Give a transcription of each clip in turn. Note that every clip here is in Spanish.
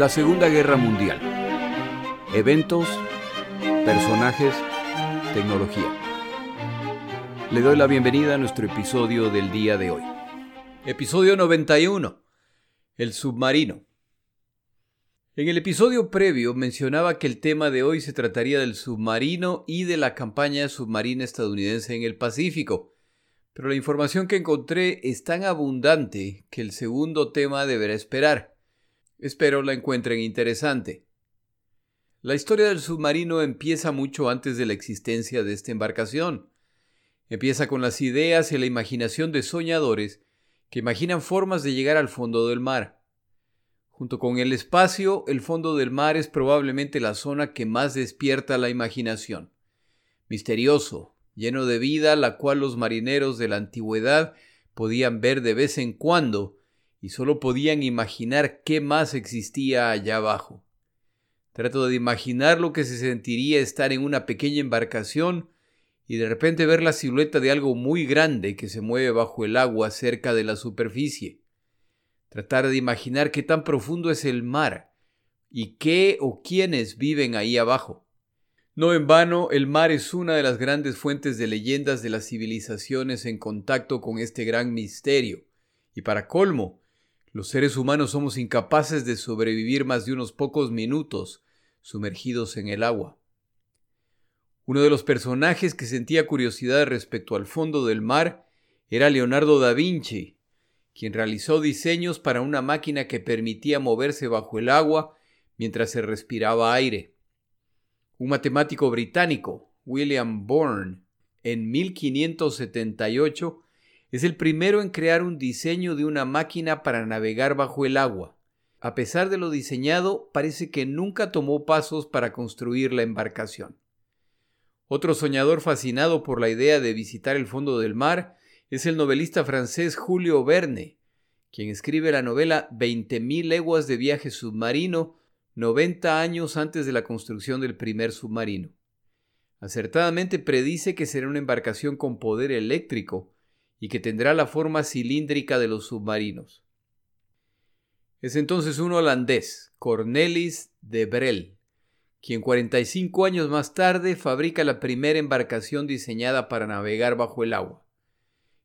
La Segunda Guerra Mundial. Eventos, personajes, tecnología. Le doy la bienvenida a nuestro episodio del día de hoy. Episodio 91. El submarino. En el episodio previo mencionaba que el tema de hoy se trataría del submarino y de la campaña submarina estadounidense en el Pacífico, pero la información que encontré es tan abundante que el segundo tema deberá esperar. Espero la encuentren interesante. La historia del submarino empieza mucho antes de la existencia de esta embarcación. Empieza con las ideas y la imaginación de soñadores que imaginan formas de llegar al fondo del mar. Junto con el espacio, el fondo del mar es probablemente la zona que más despierta la imaginación. Misterioso, lleno de vida, la cual los marineros de la antigüedad podían ver de vez en cuando y solo podían imaginar qué más existía allá abajo. Trato de imaginar lo que se sentiría estar en una pequeña embarcación y de repente ver la silueta de algo muy grande que se mueve bajo el agua cerca de la superficie. Tratar de imaginar qué tan profundo es el mar y qué o quiénes viven ahí abajo. No en vano, el mar es una de las grandes fuentes de leyendas de las civilizaciones en contacto con este gran misterio. Y para colmo, los seres humanos somos incapaces de sobrevivir más de unos pocos minutos sumergidos en el agua. Uno de los personajes que sentía curiosidad respecto al fondo del mar era Leonardo da Vinci, quien realizó diseños para una máquina que permitía moverse bajo el agua mientras se respiraba aire. Un matemático británico, William Bourne, en 1578 es el primero en crear un diseño de una máquina para navegar bajo el agua. A pesar de lo diseñado, parece que nunca tomó pasos para construir la embarcación. Otro soñador fascinado por la idea de visitar el fondo del mar es el novelista francés Julio Verne, quien escribe la novela Veinte mil leguas de viaje submarino 90 años antes de la construcción del primer submarino. Acertadamente predice que será una embarcación con poder eléctrico, y que tendrá la forma cilíndrica de los submarinos. Es entonces un holandés, Cornelis de Brel, quien 45 años más tarde fabrica la primera embarcación diseñada para navegar bajo el agua.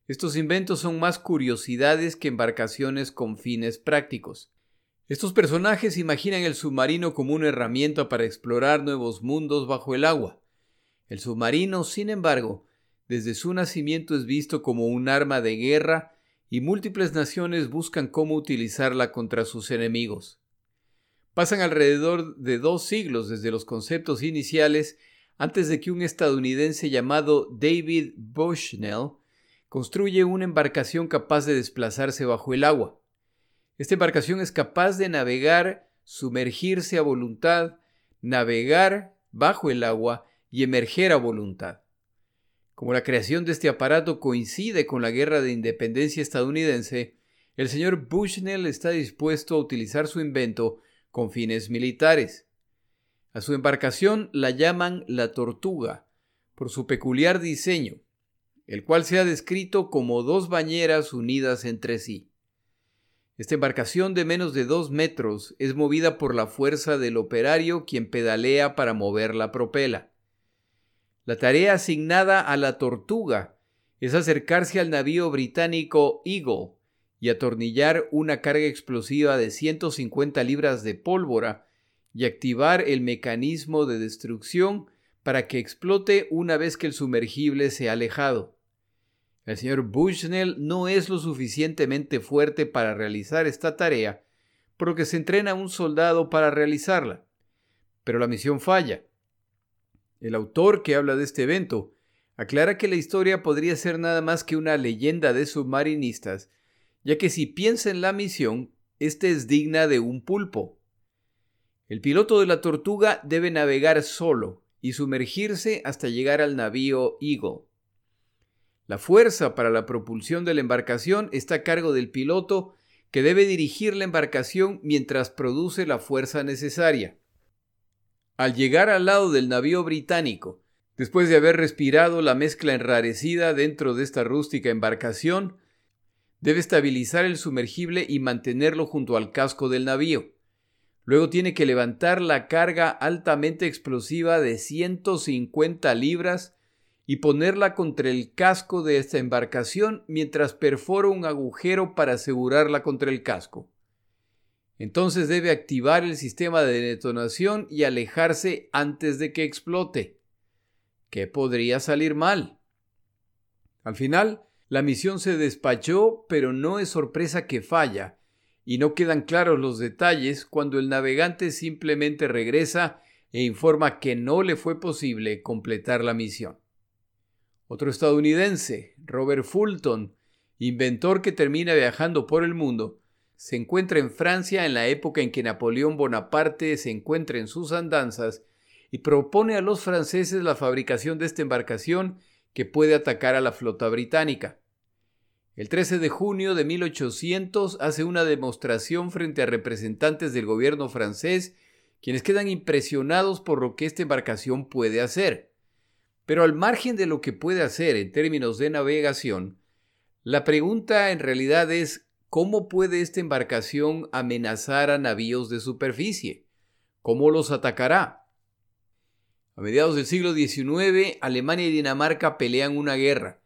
Estos inventos son más curiosidades que embarcaciones con fines prácticos. Estos personajes imaginan el submarino como una herramienta para explorar nuevos mundos bajo el agua. El submarino, sin embargo, desde su nacimiento es visto como un arma de guerra y múltiples naciones buscan cómo utilizarla contra sus enemigos. Pasan alrededor de dos siglos desde los conceptos iniciales antes de que un estadounidense llamado David Bushnell construye una embarcación capaz de desplazarse bajo el agua. Esta embarcación es capaz de navegar, sumergirse a voluntad, navegar bajo el agua y emerger a voluntad. Como la creación de este aparato coincide con la guerra de independencia estadounidense, el señor Bushnell está dispuesto a utilizar su invento con fines militares. A su embarcación la llaman la Tortuga, por su peculiar diseño, el cual se ha descrito como dos bañeras unidas entre sí. Esta embarcación de menos de dos metros es movida por la fuerza del operario quien pedalea para mover la propela. La tarea asignada a la tortuga es acercarse al navío británico Eagle y atornillar una carga explosiva de 150 libras de pólvora y activar el mecanismo de destrucción para que explote una vez que el sumergible se ha alejado. El señor Bushnell no es lo suficientemente fuerte para realizar esta tarea, por lo que se entrena a un soldado para realizarla. Pero la misión falla el autor que habla de este evento aclara que la historia podría ser nada más que una leyenda de submarinistas, ya que si piensa en la misión, ésta es digna de un pulpo. El piloto de la tortuga debe navegar solo y sumergirse hasta llegar al navío Eagle. La fuerza para la propulsión de la embarcación está a cargo del piloto que debe dirigir la embarcación mientras produce la fuerza necesaria. Al llegar al lado del navío británico, después de haber respirado la mezcla enrarecida dentro de esta rústica embarcación, debe estabilizar el sumergible y mantenerlo junto al casco del navío. Luego tiene que levantar la carga altamente explosiva de 150 libras y ponerla contra el casco de esta embarcación mientras perfora un agujero para asegurarla contra el casco. Entonces debe activar el sistema de detonación y alejarse antes de que explote. ¿Qué podría salir mal? Al final, la misión se despachó, pero no es sorpresa que falla, y no quedan claros los detalles cuando el navegante simplemente regresa e informa que no le fue posible completar la misión. Otro estadounidense, Robert Fulton, inventor que termina viajando por el mundo, se encuentra en Francia en la época en que Napoleón Bonaparte se encuentra en sus andanzas y propone a los franceses la fabricación de esta embarcación que puede atacar a la flota británica. El 13 de junio de 1800 hace una demostración frente a representantes del gobierno francés, quienes quedan impresionados por lo que esta embarcación puede hacer. Pero al margen de lo que puede hacer en términos de navegación, la pregunta en realidad es ¿cómo puede esta embarcación amenazar a navíos de superficie? ¿Cómo los atacará? A mediados del siglo XIX, Alemania y Dinamarca pelean una guerra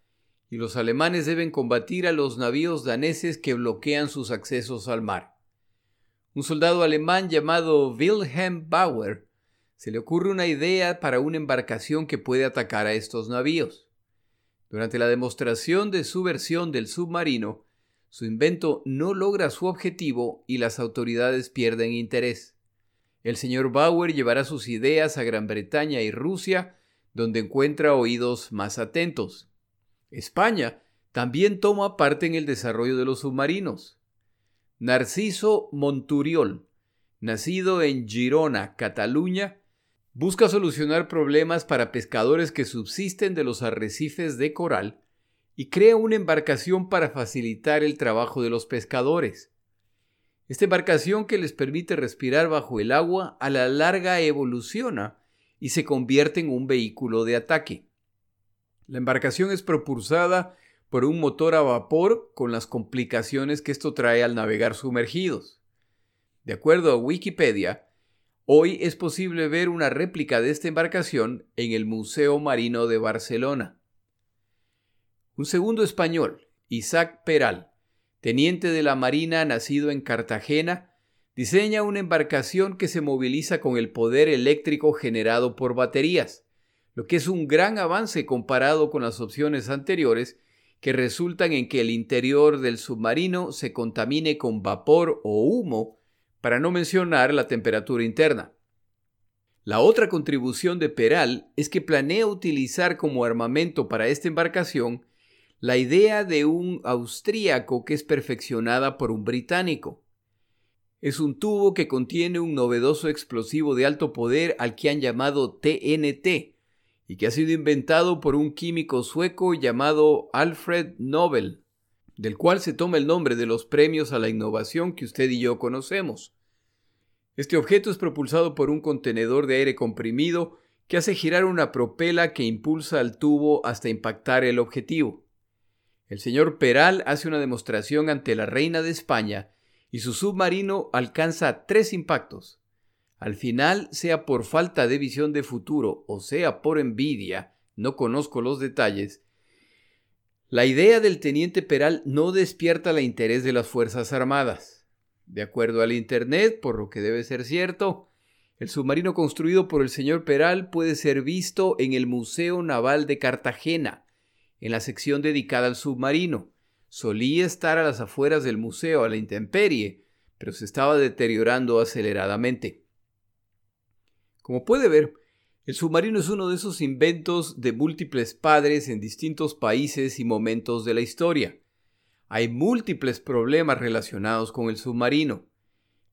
y los alemanes deben combatir a los navíos daneses que bloquean sus accesos al mar. Un soldado alemán llamado Wilhelm Bauer se le ocurre una idea para una embarcación que puede atacar a estos navíos. Durante la demostración de su versión del submarino, su invento no logra su objetivo y las autoridades pierden interés. El señor Bauer llevará sus ideas a Gran Bretaña y Rusia, donde encuentra oídos más atentos. España también toma parte en el desarrollo de los submarinos. Narciso Monturiol, nacido en Girona, Cataluña, busca solucionar problemas para pescadores que subsisten de los arrecifes de coral y crea una embarcación para facilitar el trabajo de los pescadores. Esta embarcación que les permite respirar bajo el agua a la larga evoluciona y se convierte en un vehículo de ataque. La embarcación es propulsada por un motor a vapor con las complicaciones que esto trae al navegar sumergidos. De acuerdo a Wikipedia, hoy es posible ver una réplica de esta embarcación en el Museo Marino de Barcelona. Un segundo español, Isaac Peral, teniente de la Marina nacido en Cartagena, diseña una embarcación que se moviliza con el poder eléctrico generado por baterías lo que es un gran avance comparado con las opciones anteriores que resultan en que el interior del submarino se contamine con vapor o humo, para no mencionar la temperatura interna. La otra contribución de Peral es que planea utilizar como armamento para esta embarcación la idea de un austríaco que es perfeccionada por un británico. Es un tubo que contiene un novedoso explosivo de alto poder al que han llamado TNT, y que ha sido inventado por un químico sueco llamado Alfred Nobel, del cual se toma el nombre de los premios a la innovación que usted y yo conocemos. Este objeto es propulsado por un contenedor de aire comprimido que hace girar una propela que impulsa al tubo hasta impactar el objetivo. El señor Peral hace una demostración ante la reina de España y su submarino alcanza tres impactos. Al final, sea por falta de visión de futuro o sea por envidia, no conozco los detalles, la idea del teniente Peral no despierta el interés de las Fuerzas Armadas. De acuerdo al Internet, por lo que debe ser cierto, el submarino construido por el señor Peral puede ser visto en el Museo Naval de Cartagena, en la sección dedicada al submarino. Solía estar a las afueras del museo a la intemperie, pero se estaba deteriorando aceleradamente. Como puede ver, el submarino es uno de esos inventos de múltiples padres en distintos países y momentos de la historia. Hay múltiples problemas relacionados con el submarino.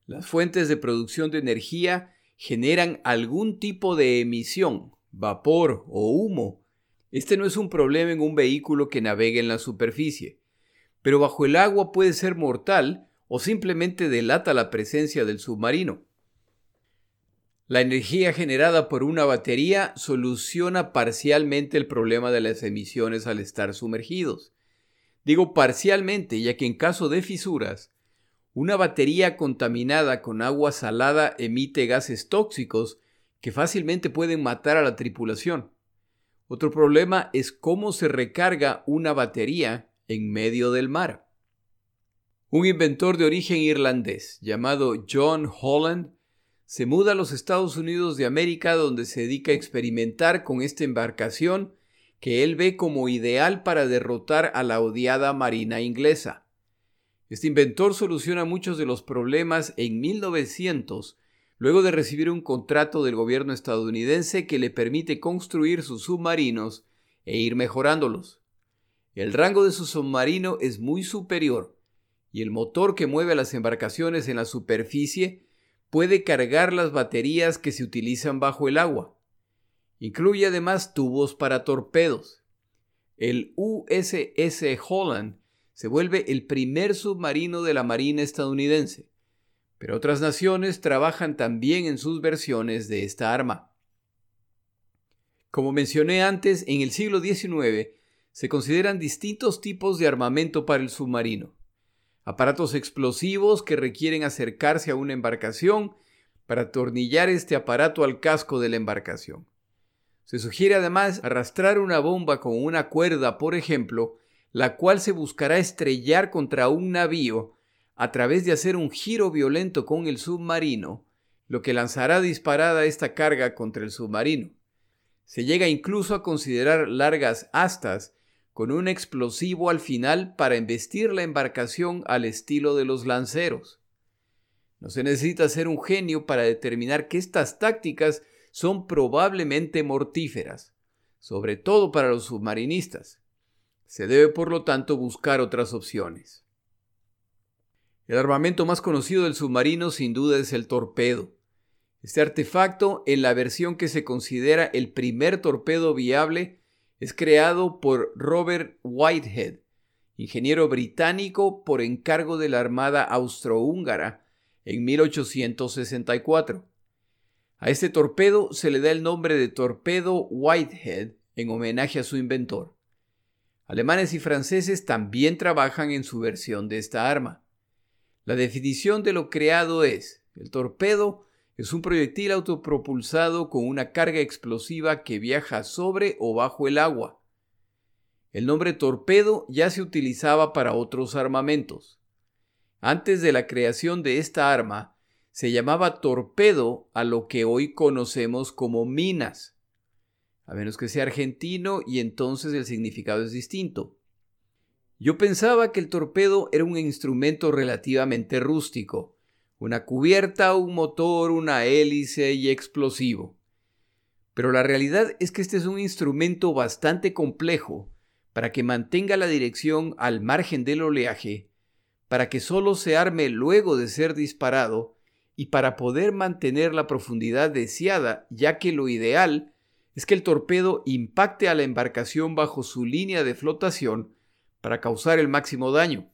Las fuentes de producción de energía generan algún tipo de emisión, vapor o humo. Este no es un problema en un vehículo que navegue en la superficie, pero bajo el agua puede ser mortal o simplemente delata la presencia del submarino. La energía generada por una batería soluciona parcialmente el problema de las emisiones al estar sumergidos. Digo parcialmente, ya que en caso de fisuras, Una batería contaminada con agua salada emite gases tóxicos que fácilmente pueden matar a la tripulación. Otro problema es cómo se recarga una batería en medio del mar. Un inventor de origen irlandés llamado John Holland se muda a los Estados Unidos de América donde se dedica a experimentar con esta embarcación que él ve como ideal para derrotar a la odiada Marina inglesa. Este inventor soluciona muchos de los problemas en 1900 luego de recibir un contrato del gobierno estadounidense que le permite construir sus submarinos e ir mejorándolos. El rango de su submarino es muy superior y el motor que mueve a las embarcaciones en la superficie puede cargar las baterías que se utilizan bajo el agua. Incluye además tubos para torpedos. El USS Holland se vuelve el primer submarino de la Marina estadounidense, pero otras naciones trabajan también en sus versiones de esta arma. Como mencioné antes, en el siglo XIX se consideran distintos tipos de armamento para el submarino aparatos explosivos que requieren acercarse a una embarcación para atornillar este aparato al casco de la embarcación. Se sugiere además arrastrar una bomba con una cuerda, por ejemplo, la cual se buscará estrellar contra un navío a través de hacer un giro violento con el submarino, lo que lanzará disparada esta carga contra el submarino. Se llega incluso a considerar largas astas con un explosivo al final para embestir la embarcación al estilo de los lanceros. No se necesita ser un genio para determinar que estas tácticas son probablemente mortíferas, sobre todo para los submarinistas. Se debe por lo tanto buscar otras opciones. El armamento más conocido del submarino sin duda es el torpedo. Este artefacto, en la versión que se considera el primer torpedo viable, es creado por Robert Whitehead, ingeniero británico por encargo de la Armada austrohúngara en 1864. A este torpedo se le da el nombre de torpedo Whitehead en homenaje a su inventor. Alemanes y franceses también trabajan en su versión de esta arma. La definición de lo creado es, el torpedo es un proyectil autopropulsado con una carga explosiva que viaja sobre o bajo el agua. El nombre torpedo ya se utilizaba para otros armamentos. Antes de la creación de esta arma, se llamaba torpedo a lo que hoy conocemos como minas, a menos que sea argentino y entonces el significado es distinto. Yo pensaba que el torpedo era un instrumento relativamente rústico, una cubierta, un motor, una hélice y explosivo. Pero la realidad es que este es un instrumento bastante complejo para que mantenga la dirección al margen del oleaje, para que solo se arme luego de ser disparado y para poder mantener la profundidad deseada, ya que lo ideal es que el torpedo impacte a la embarcación bajo su línea de flotación para causar el máximo daño.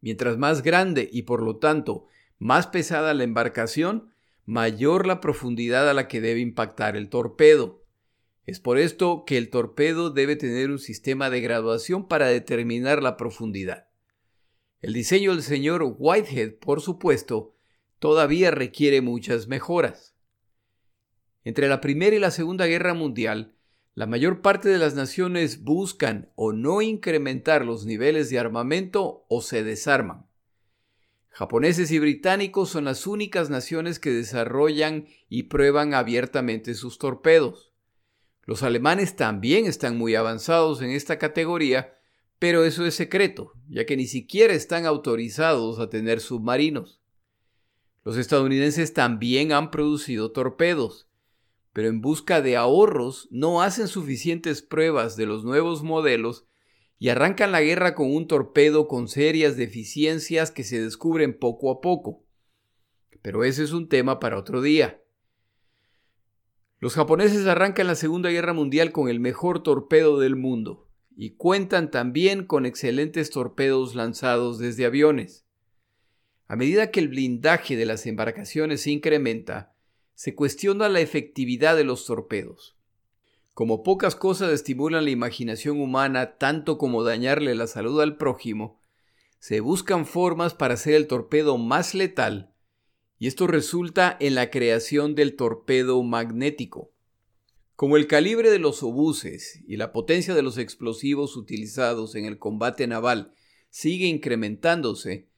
Mientras más grande y por lo tanto más pesada la embarcación, mayor la profundidad a la que debe impactar el torpedo. Es por esto que el torpedo debe tener un sistema de graduación para determinar la profundidad. El diseño del señor Whitehead, por supuesto, todavía requiere muchas mejoras. Entre la Primera y la Segunda Guerra Mundial, la mayor parte de las naciones buscan o no incrementar los niveles de armamento o se desarman. Japoneses y británicos son las únicas naciones que desarrollan y prueban abiertamente sus torpedos. Los alemanes también están muy avanzados en esta categoría, pero eso es secreto, ya que ni siquiera están autorizados a tener submarinos. Los estadounidenses también han producido torpedos, pero en busca de ahorros no hacen suficientes pruebas de los nuevos modelos y arrancan la guerra con un torpedo con serias deficiencias que se descubren poco a poco. Pero ese es un tema para otro día. Los japoneses arrancan la Segunda Guerra Mundial con el mejor torpedo del mundo y cuentan también con excelentes torpedos lanzados desde aviones. A medida que el blindaje de las embarcaciones se incrementa, se cuestiona la efectividad de los torpedos. Como pocas cosas estimulan la imaginación humana tanto como dañarle la salud al prójimo, se buscan formas para hacer el torpedo más letal y esto resulta en la creación del torpedo magnético. Como el calibre de los obuses y la potencia de los explosivos utilizados en el combate naval sigue incrementándose,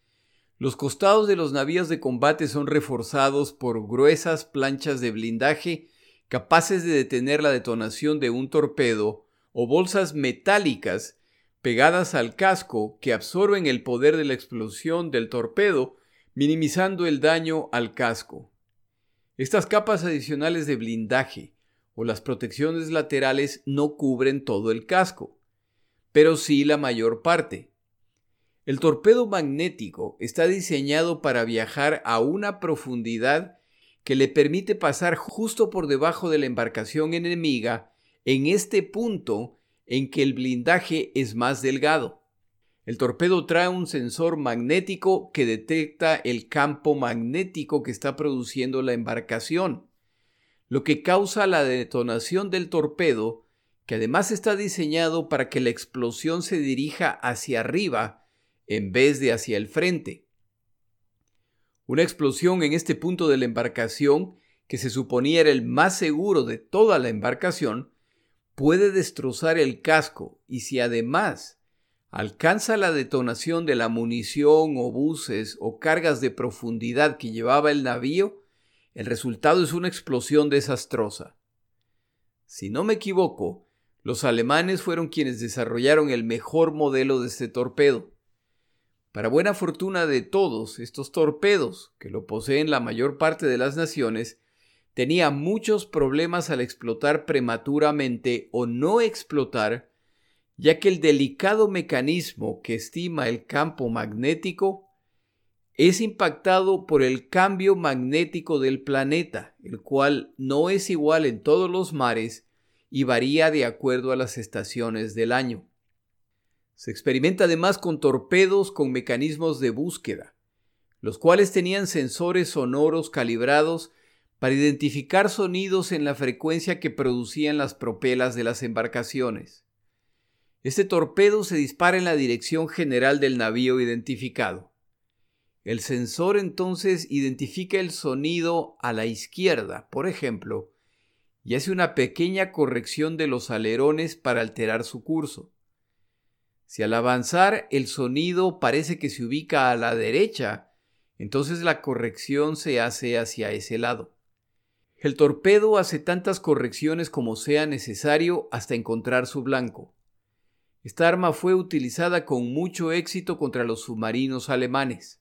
los costados de los navíos de combate son reforzados por gruesas planchas de blindaje capaces de detener la detonación de un torpedo o bolsas metálicas pegadas al casco que absorben el poder de la explosión del torpedo, minimizando el daño al casco. Estas capas adicionales de blindaje o las protecciones laterales no cubren todo el casco, pero sí la mayor parte. El torpedo magnético está diseñado para viajar a una profundidad que le permite pasar justo por debajo de la embarcación enemiga en este punto en que el blindaje es más delgado. El torpedo trae un sensor magnético que detecta el campo magnético que está produciendo la embarcación, lo que causa la detonación del torpedo, que además está diseñado para que la explosión se dirija hacia arriba en vez de hacia el frente. Una explosión en este punto de la embarcación, que se suponía era el más seguro de toda la embarcación, puede destrozar el casco y si además alcanza la detonación de la munición o buses o cargas de profundidad que llevaba el navío, el resultado es una explosión desastrosa. Si no me equivoco, los alemanes fueron quienes desarrollaron el mejor modelo de este torpedo. Para buena fortuna de todos, estos torpedos, que lo poseen la mayor parte de las naciones, tenía muchos problemas al explotar prematuramente o no explotar, ya que el delicado mecanismo que estima el campo magnético es impactado por el cambio magnético del planeta, el cual no es igual en todos los mares y varía de acuerdo a las estaciones del año. Se experimenta además con torpedos con mecanismos de búsqueda, los cuales tenían sensores sonoros calibrados para identificar sonidos en la frecuencia que producían las propelas de las embarcaciones. Este torpedo se dispara en la dirección general del navío identificado. El sensor entonces identifica el sonido a la izquierda, por ejemplo, y hace una pequeña corrección de los alerones para alterar su curso. Si al avanzar el sonido parece que se ubica a la derecha, entonces la corrección se hace hacia ese lado. El torpedo hace tantas correcciones como sea necesario hasta encontrar su blanco. Esta arma fue utilizada con mucho éxito contra los submarinos alemanes.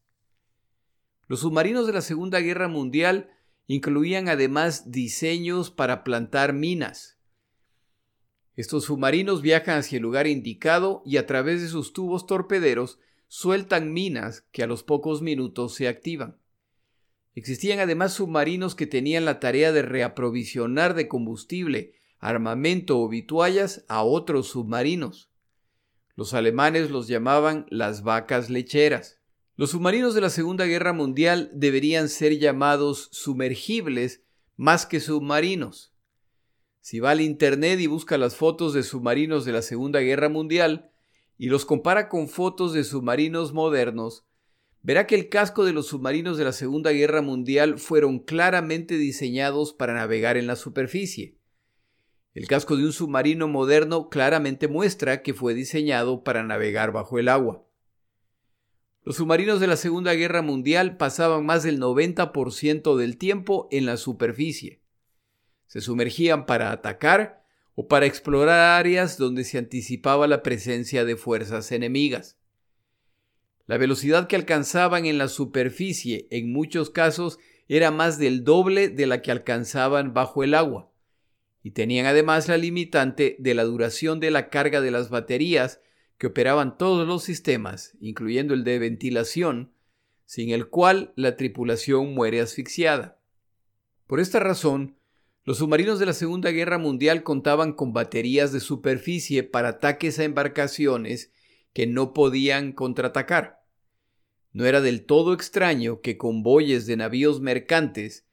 Los submarinos de la Segunda Guerra Mundial incluían además diseños para plantar minas. Estos submarinos viajan hacia el lugar indicado y a través de sus tubos torpederos sueltan minas que a los pocos minutos se activan. Existían además submarinos que tenían la tarea de reaprovisionar de combustible, armamento o vituallas a otros submarinos. Los alemanes los llamaban las vacas lecheras. Los submarinos de la Segunda Guerra Mundial deberían ser llamados sumergibles más que submarinos. Si va al Internet y busca las fotos de submarinos de la Segunda Guerra Mundial y los compara con fotos de submarinos modernos, verá que el casco de los submarinos de la Segunda Guerra Mundial fueron claramente diseñados para navegar en la superficie. El casco de un submarino moderno claramente muestra que fue diseñado para navegar bajo el agua. Los submarinos de la Segunda Guerra Mundial pasaban más del 90% del tiempo en la superficie se sumergían para atacar o para explorar áreas donde se anticipaba la presencia de fuerzas enemigas. La velocidad que alcanzaban en la superficie en muchos casos era más del doble de la que alcanzaban bajo el agua, y tenían además la limitante de la duración de la carga de las baterías que operaban todos los sistemas, incluyendo el de ventilación, sin el cual la tripulación muere asfixiada. Por esta razón, los submarinos de la Segunda Guerra Mundial contaban con baterías de superficie para ataques a embarcaciones que no podían contraatacar. No era del todo extraño que convoyes de navíos mercantes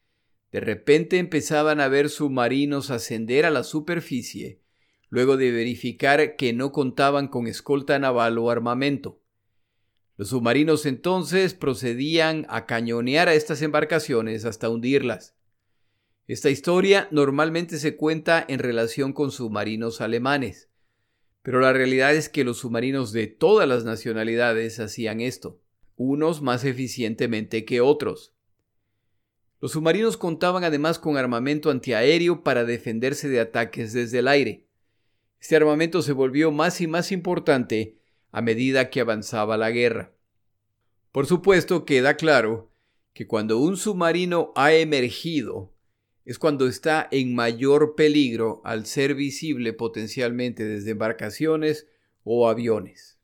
de repente empezaban a ver submarinos ascender a la superficie luego de verificar que no contaban con escolta naval o armamento. Los submarinos entonces procedían a cañonear a estas embarcaciones hasta hundirlas. Esta historia normalmente se cuenta en relación con submarinos alemanes, pero la realidad es que los submarinos de todas las nacionalidades hacían esto, unos más eficientemente que otros. Los submarinos contaban además con armamento antiaéreo para defenderse de ataques desde el aire. Este armamento se volvió más y más importante a medida que avanzaba la guerra. Por supuesto, queda claro que cuando un submarino ha emergido es cuando está en mayor peligro al ser visible potencialmente desde embarcaciones o aviones.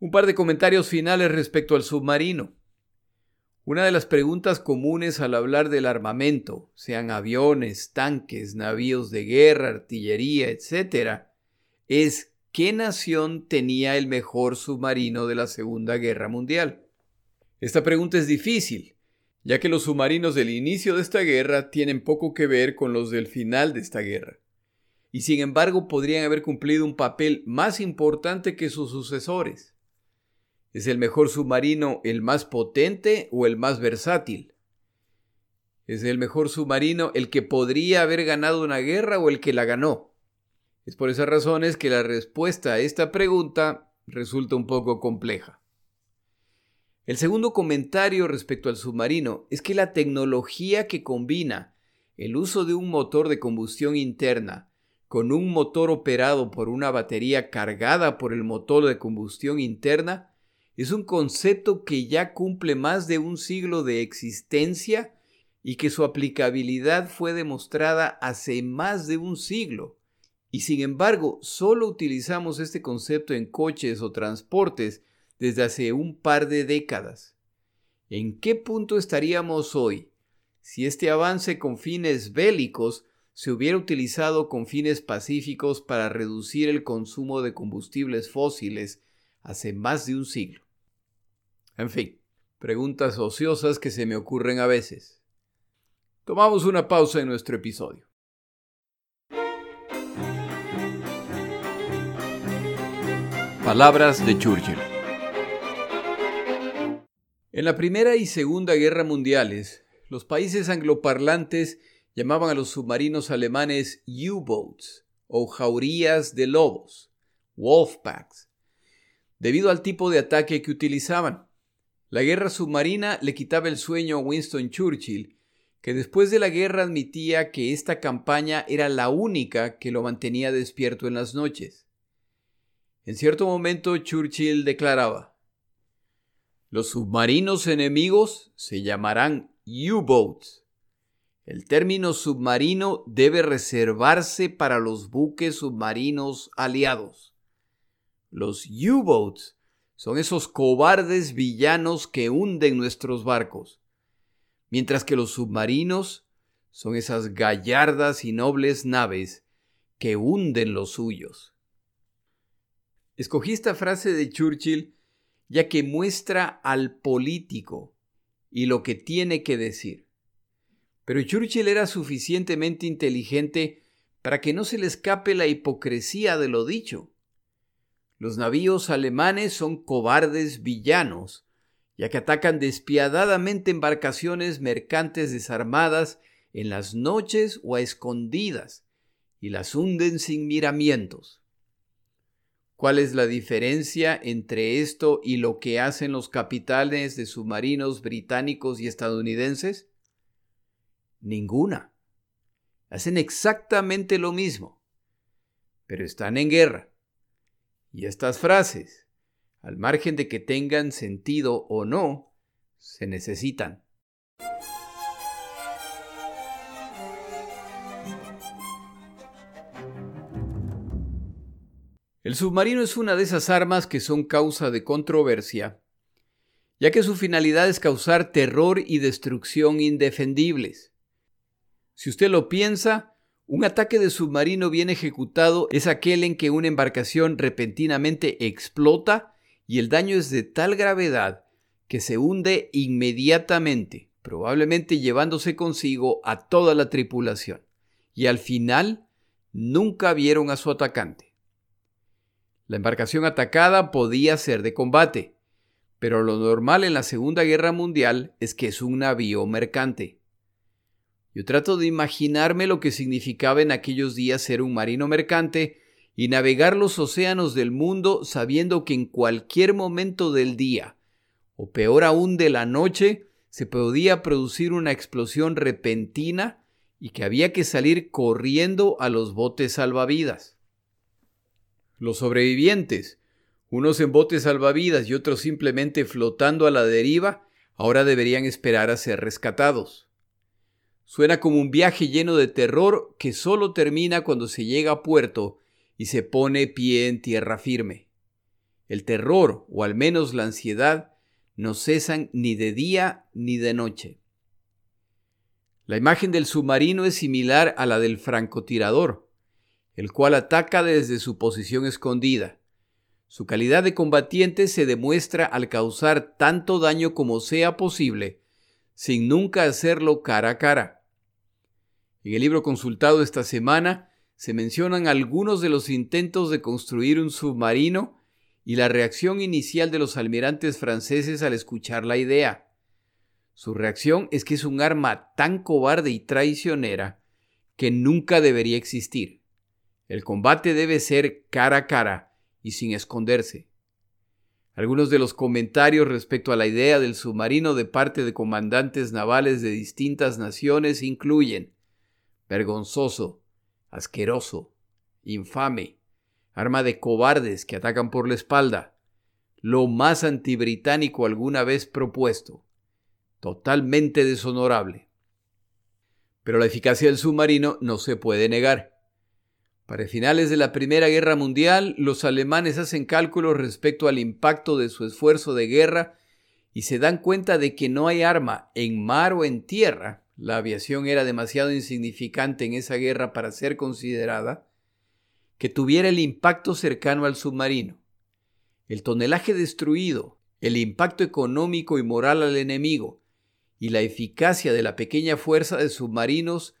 Un par de comentarios finales respecto al submarino. Una de las preguntas comunes al hablar del armamento, sean aviones, tanques, navíos de guerra, artillería, etc., es ¿qué nación tenía el mejor submarino de la Segunda Guerra Mundial? Esta pregunta es difícil, ya que los submarinos del inicio de esta guerra tienen poco que ver con los del final de esta guerra, y sin embargo podrían haber cumplido un papel más importante que sus sucesores. ¿Es el mejor submarino el más potente o el más versátil? ¿Es el mejor submarino el que podría haber ganado una guerra o el que la ganó? Es por esas razones que la respuesta a esta pregunta resulta un poco compleja. El segundo comentario respecto al submarino es que la tecnología que combina el uso de un motor de combustión interna con un motor operado por una batería cargada por el motor de combustión interna es un concepto que ya cumple más de un siglo de existencia y que su aplicabilidad fue demostrada hace más de un siglo. Y sin embargo, solo utilizamos este concepto en coches o transportes desde hace un par de décadas. ¿En qué punto estaríamos hoy si este avance con fines bélicos se hubiera utilizado con fines pacíficos para reducir el consumo de combustibles fósiles hace más de un siglo? En fin, preguntas ociosas que se me ocurren a veces. Tomamos una pausa en nuestro episodio. Palabras de Churchill. En la Primera y Segunda Guerra Mundiales, los países angloparlantes llamaban a los submarinos alemanes U-boats o jaurías de lobos, wolfpacks, debido al tipo de ataque que utilizaban. La guerra submarina le quitaba el sueño a Winston Churchill, que después de la guerra admitía que esta campaña era la única que lo mantenía despierto en las noches. En cierto momento Churchill declaraba, los submarinos enemigos se llamarán U-boats. El término submarino debe reservarse para los buques submarinos aliados. Los U-boats son esos cobardes villanos que hunden nuestros barcos, mientras que los submarinos son esas gallardas y nobles naves que hunden los suyos. Escogí esta frase de Churchill ya que muestra al político y lo que tiene que decir. Pero Churchill era suficientemente inteligente para que no se le escape la hipocresía de lo dicho. Los navíos alemanes son cobardes villanos, ya que atacan despiadadamente embarcaciones mercantes desarmadas en las noches o a escondidas y las hunden sin miramientos. ¿Cuál es la diferencia entre esto y lo que hacen los capitanes de submarinos británicos y estadounidenses? Ninguna. Hacen exactamente lo mismo, pero están en guerra. Y estas frases, al margen de que tengan sentido o no, se necesitan. El submarino es una de esas armas que son causa de controversia, ya que su finalidad es causar terror y destrucción indefendibles. Si usted lo piensa, un ataque de submarino bien ejecutado es aquel en que una embarcación repentinamente explota y el daño es de tal gravedad que se hunde inmediatamente, probablemente llevándose consigo a toda la tripulación. Y al final nunca vieron a su atacante. La embarcación atacada podía ser de combate, pero lo normal en la Segunda Guerra Mundial es que es un navío mercante. Yo trato de imaginarme lo que significaba en aquellos días ser un marino mercante y navegar los océanos del mundo sabiendo que en cualquier momento del día, o peor aún de la noche, se podía producir una explosión repentina y que había que salir corriendo a los botes salvavidas. Los sobrevivientes, unos en botes salvavidas y otros simplemente flotando a la deriva, ahora deberían esperar a ser rescatados. Suena como un viaje lleno de terror que solo termina cuando se llega a puerto y se pone pie en tierra firme. El terror, o al menos la ansiedad, no cesan ni de día ni de noche. La imagen del submarino es similar a la del francotirador, el cual ataca desde su posición escondida. Su calidad de combatiente se demuestra al causar tanto daño como sea posible, sin nunca hacerlo cara a cara. En el libro consultado esta semana se mencionan algunos de los intentos de construir un submarino y la reacción inicial de los almirantes franceses al escuchar la idea. Su reacción es que es un arma tan cobarde y traicionera que nunca debería existir. El combate debe ser cara a cara y sin esconderse. Algunos de los comentarios respecto a la idea del submarino de parte de comandantes navales de distintas naciones incluyen vergonzoso, asqueroso, infame, arma de cobardes que atacan por la espalda, lo más antibritánico alguna vez propuesto, totalmente deshonorable. Pero la eficacia del submarino no se puede negar. Para finales de la Primera Guerra Mundial, los alemanes hacen cálculos respecto al impacto de su esfuerzo de guerra y se dan cuenta de que no hay arma en mar o en tierra la aviación era demasiado insignificante en esa guerra para ser considerada, que tuviera el impacto cercano al submarino. El tonelaje destruido, el impacto económico y moral al enemigo y la eficacia de la pequeña fuerza de submarinos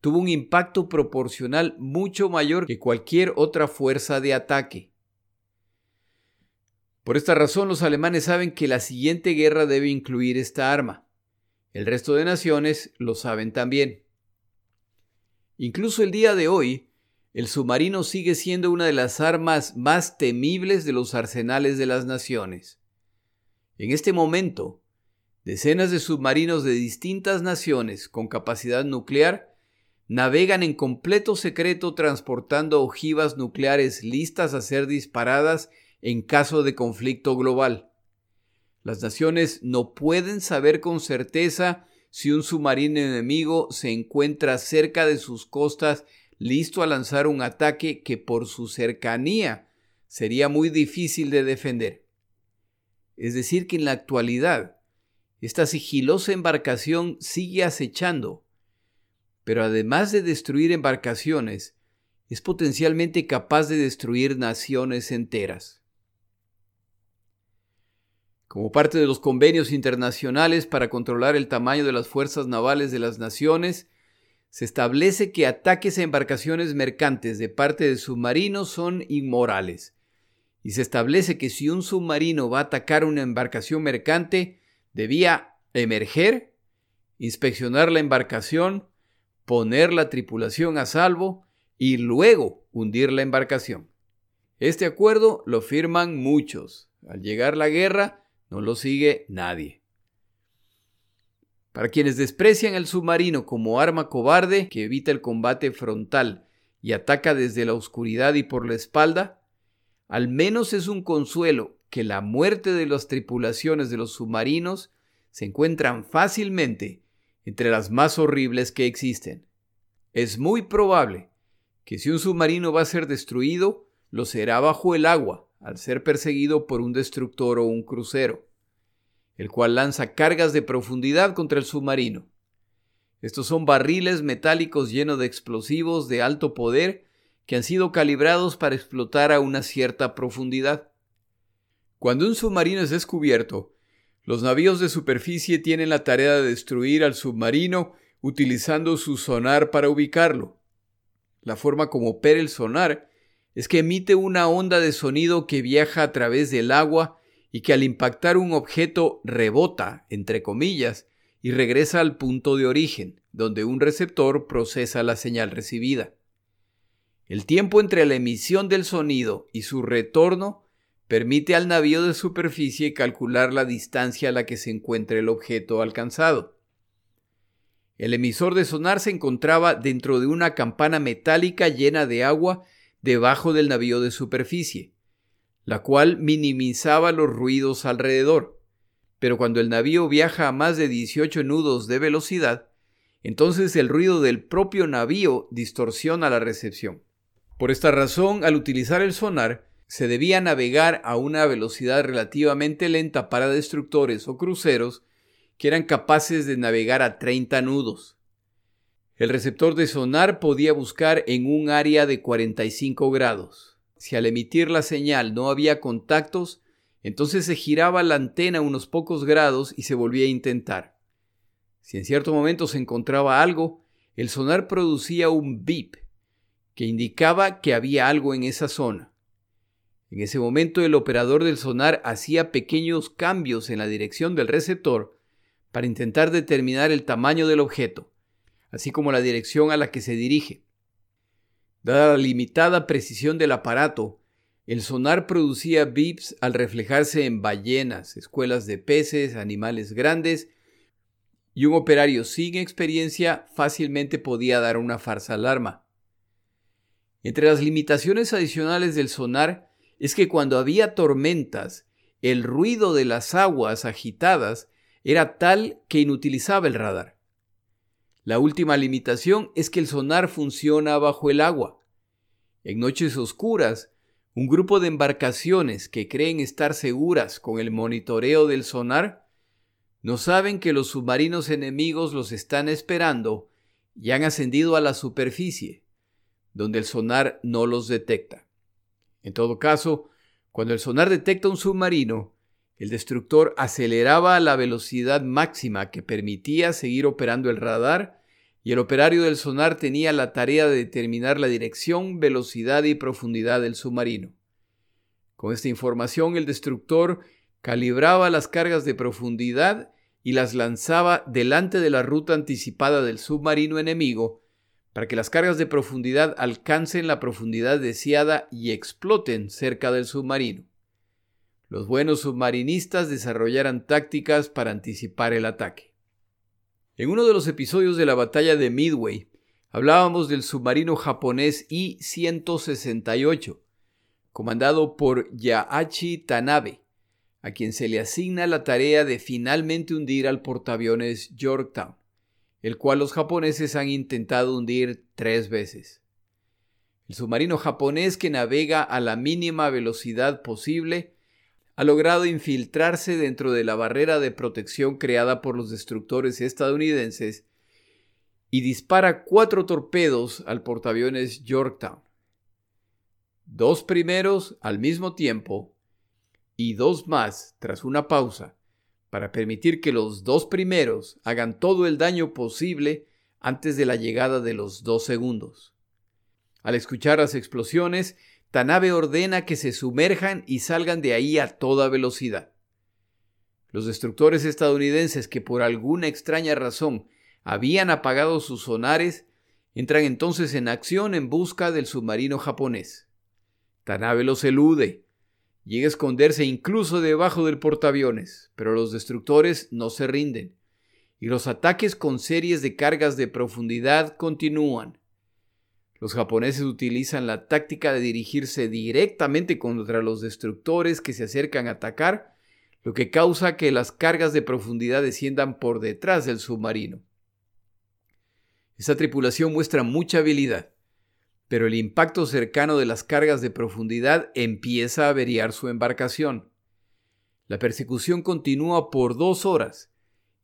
tuvo un impacto proporcional mucho mayor que cualquier otra fuerza de ataque. Por esta razón los alemanes saben que la siguiente guerra debe incluir esta arma. El resto de naciones lo saben también. Incluso el día de hoy, el submarino sigue siendo una de las armas más temibles de los arsenales de las naciones. En este momento, decenas de submarinos de distintas naciones con capacidad nuclear navegan en completo secreto transportando ojivas nucleares listas a ser disparadas en caso de conflicto global. Las naciones no pueden saber con certeza si un submarino enemigo se encuentra cerca de sus costas listo a lanzar un ataque que por su cercanía sería muy difícil de defender. Es decir, que en la actualidad esta sigilosa embarcación sigue acechando, pero además de destruir embarcaciones, es potencialmente capaz de destruir naciones enteras. Como parte de los convenios internacionales para controlar el tamaño de las fuerzas navales de las naciones, se establece que ataques a embarcaciones mercantes de parte de submarinos son inmorales. Y se establece que si un submarino va a atacar una embarcación mercante, debía emerger, inspeccionar la embarcación, poner la tripulación a salvo y luego hundir la embarcación. Este acuerdo lo firman muchos. Al llegar la guerra, no lo sigue nadie. Para quienes desprecian el submarino como arma cobarde que evita el combate frontal y ataca desde la oscuridad y por la espalda, al menos es un consuelo que la muerte de las tripulaciones de los submarinos se encuentran fácilmente entre las más horribles que existen. Es muy probable que si un submarino va a ser destruido, lo será bajo el agua, al ser perseguido por un destructor o un crucero, el cual lanza cargas de profundidad contra el submarino. Estos son barriles metálicos llenos de explosivos de alto poder que han sido calibrados para explotar a una cierta profundidad. Cuando un submarino es descubierto, los navíos de superficie tienen la tarea de destruir al submarino utilizando su sonar para ubicarlo. La forma como opera el sonar es que emite una onda de sonido que viaja a través del agua y que al impactar un objeto rebota, entre comillas, y regresa al punto de origen, donde un receptor procesa la señal recibida. El tiempo entre la emisión del sonido y su retorno permite al navío de superficie calcular la distancia a la que se encuentra el objeto alcanzado. El emisor de sonar se encontraba dentro de una campana metálica llena de agua debajo del navío de superficie, la cual minimizaba los ruidos alrededor. Pero cuando el navío viaja a más de 18 nudos de velocidad, entonces el ruido del propio navío distorsiona la recepción. Por esta razón, al utilizar el sonar, se debía navegar a una velocidad relativamente lenta para destructores o cruceros que eran capaces de navegar a 30 nudos. El receptor de sonar podía buscar en un área de 45 grados. Si al emitir la señal no había contactos, entonces se giraba la antena unos pocos grados y se volvía a intentar. Si en cierto momento se encontraba algo, el sonar producía un beep que indicaba que había algo en esa zona. En ese momento el operador del sonar hacía pequeños cambios en la dirección del receptor para intentar determinar el tamaño del objeto, así como la dirección a la que se dirige. Dada la limitada precisión del aparato, el sonar producía bips al reflejarse en ballenas, escuelas de peces, animales grandes, y un operario sin experiencia fácilmente podía dar una farsa alarma. Entre las limitaciones adicionales del sonar es que cuando había tormentas, el ruido de las aguas agitadas era tal que inutilizaba el radar. La última limitación es que el sonar funciona bajo el agua. En noches oscuras, un grupo de embarcaciones que creen estar seguras con el monitoreo del sonar no saben que los submarinos enemigos los están esperando y han ascendido a la superficie, donde el sonar no los detecta. En todo caso, cuando el sonar detecta un submarino, el destructor aceleraba la velocidad máxima que permitía seguir operando el radar y el operario del sonar tenía la tarea de determinar la dirección, velocidad y profundidad del submarino. Con esta información el destructor calibraba las cargas de profundidad y las lanzaba delante de la ruta anticipada del submarino enemigo para que las cargas de profundidad alcancen la profundidad deseada y exploten cerca del submarino. Los buenos submarinistas desarrollaran tácticas para anticipar el ataque. En uno de los episodios de la batalla de Midway, hablábamos del submarino japonés I-168, comandado por Yaachi Tanabe, a quien se le asigna la tarea de finalmente hundir al portaaviones Yorktown el cual los japoneses han intentado hundir tres veces. El submarino japonés que navega a la mínima velocidad posible ha logrado infiltrarse dentro de la barrera de protección creada por los destructores estadounidenses y dispara cuatro torpedos al portaaviones Yorktown. Dos primeros al mismo tiempo y dos más tras una pausa para permitir que los dos primeros hagan todo el daño posible antes de la llegada de los dos segundos. Al escuchar las explosiones, Tanabe ordena que se sumerjan y salgan de ahí a toda velocidad. Los destructores estadounidenses que por alguna extraña razón habían apagado sus sonares entran entonces en acción en busca del submarino japonés. Tanabe los elude, Llega a esconderse incluso debajo del portaaviones, pero los destructores no se rinden, y los ataques con series de cargas de profundidad continúan. Los japoneses utilizan la táctica de dirigirse directamente contra los destructores que se acercan a atacar, lo que causa que las cargas de profundidad desciendan por detrás del submarino. Esta tripulación muestra mucha habilidad pero el impacto cercano de las cargas de profundidad empieza a averiar su embarcación. La persecución continúa por dos horas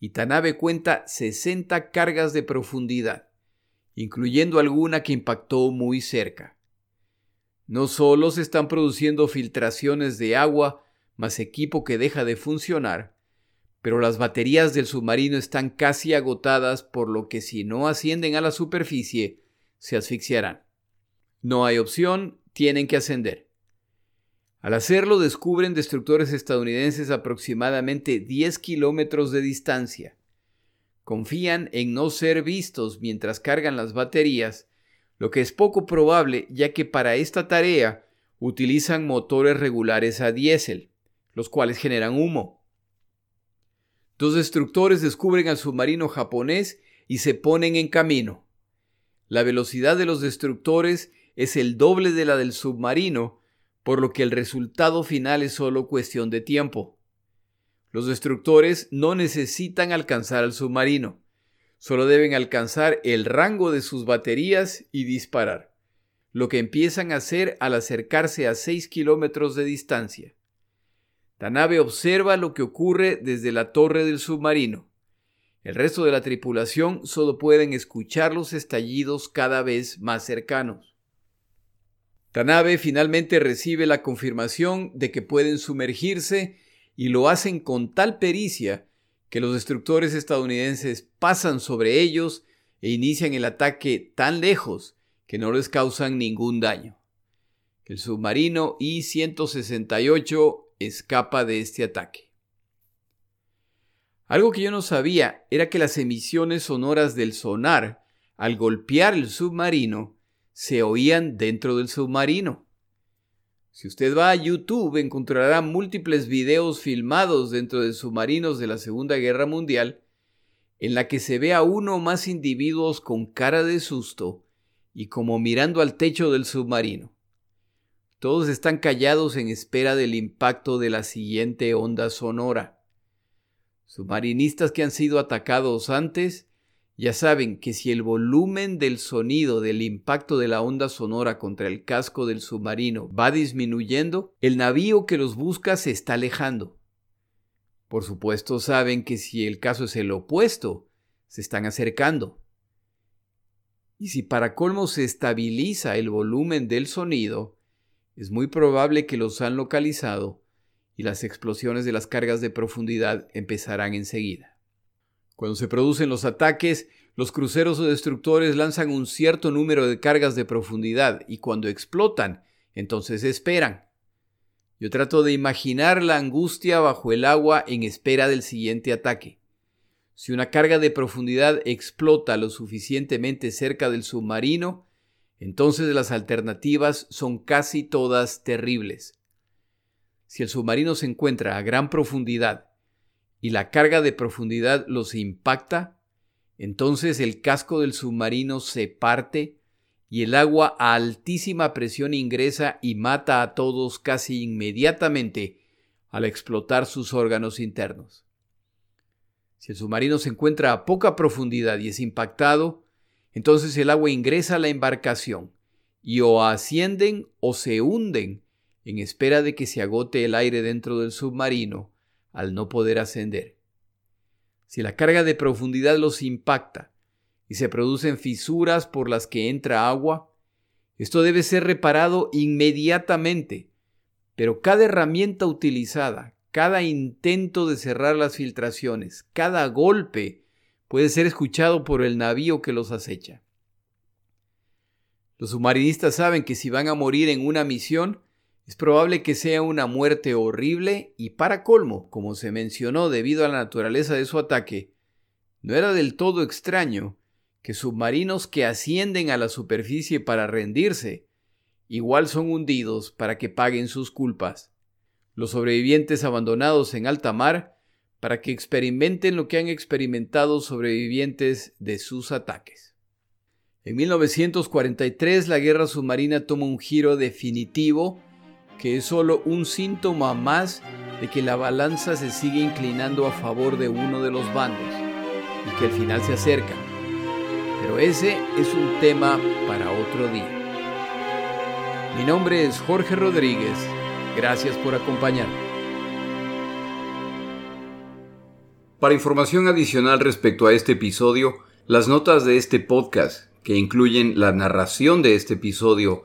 y Tanabe cuenta 60 cargas de profundidad, incluyendo alguna que impactó muy cerca. No solo se están produciendo filtraciones de agua más equipo que deja de funcionar, pero las baterías del submarino están casi agotadas por lo que si no ascienden a la superficie se asfixiarán. No hay opción, tienen que ascender. Al hacerlo descubren destructores estadounidenses aproximadamente 10 kilómetros de distancia. Confían en no ser vistos mientras cargan las baterías, lo que es poco probable ya que para esta tarea utilizan motores regulares a diésel, los cuales generan humo. Dos destructores descubren al submarino japonés y se ponen en camino. La velocidad de los destructores es el doble de la del submarino, por lo que el resultado final es solo cuestión de tiempo. Los destructores no necesitan alcanzar al submarino, solo deben alcanzar el rango de sus baterías y disparar lo que empiezan a hacer al acercarse a 6 kilómetros de distancia. La nave observa lo que ocurre desde la torre del submarino. El resto de la tripulación solo pueden escuchar los estallidos cada vez más cercanos. La nave finalmente recibe la confirmación de que pueden sumergirse y lo hacen con tal pericia que los destructores estadounidenses pasan sobre ellos e inician el ataque tan lejos que no les causan ningún daño. El submarino I-168 escapa de este ataque. Algo que yo no sabía era que las emisiones sonoras del sonar, al golpear el submarino, se oían dentro del submarino. Si usted va a YouTube encontrará múltiples videos filmados dentro de submarinos de la Segunda Guerra Mundial en la que se ve a uno o más individuos con cara de susto y como mirando al techo del submarino. Todos están callados en espera del impacto de la siguiente onda sonora. Submarinistas que han sido atacados antes ya saben que si el volumen del sonido del impacto de la onda sonora contra el casco del submarino va disminuyendo, el navío que los busca se está alejando. Por supuesto saben que si el caso es el opuesto, se están acercando. Y si para colmo se estabiliza el volumen del sonido, es muy probable que los han localizado y las explosiones de las cargas de profundidad empezarán enseguida. Cuando se producen los ataques, los cruceros o destructores lanzan un cierto número de cargas de profundidad y cuando explotan, entonces esperan. Yo trato de imaginar la angustia bajo el agua en espera del siguiente ataque. Si una carga de profundidad explota lo suficientemente cerca del submarino, entonces las alternativas son casi todas terribles. Si el submarino se encuentra a gran profundidad y la carga de profundidad los impacta, entonces el casco del submarino se parte y el agua a altísima presión ingresa y mata a todos casi inmediatamente al explotar sus órganos internos. Si el submarino se encuentra a poca profundidad y es impactado, entonces el agua ingresa a la embarcación y o ascienden o se hunden en espera de que se agote el aire dentro del submarino al no poder ascender. Si la carga de profundidad los impacta y se producen fisuras por las que entra agua, esto debe ser reparado inmediatamente, pero cada herramienta utilizada, cada intento de cerrar las filtraciones, cada golpe puede ser escuchado por el navío que los acecha. Los submarinistas saben que si van a morir en una misión, es probable que sea una muerte horrible y para colmo, como se mencionó debido a la naturaleza de su ataque, no era del todo extraño que submarinos que ascienden a la superficie para rendirse, igual son hundidos para que paguen sus culpas los sobrevivientes abandonados en alta mar para que experimenten lo que han experimentado sobrevivientes de sus ataques. En 1943 la guerra submarina toma un giro definitivo que es solo un síntoma más de que la balanza se sigue inclinando a favor de uno de los bandos y que el final se acerca. Pero ese es un tema para otro día. Mi nombre es Jorge Rodríguez Gracias por acompañarme. Para información adicional respecto a este episodio, las notas de este podcast, que incluyen la narración de este episodio,